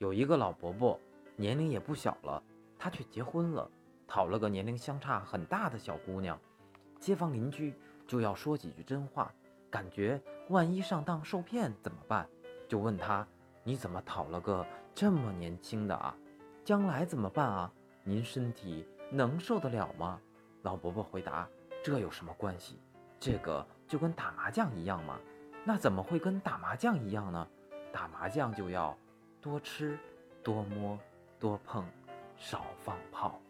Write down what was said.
有一个老伯伯，年龄也不小了，他却结婚了，讨了个年龄相差很大的小姑娘。街坊邻居就要说几句真话，感觉万一上当受骗怎么办？就问他：“你怎么讨了个这么年轻的啊？将来怎么办啊？您身体能受得了吗？”老伯伯回答：“这有什么关系？这个就跟打麻将一样嘛。那怎么会跟打麻将一样呢？打麻将就要多吃、多摸、多碰，少放炮。”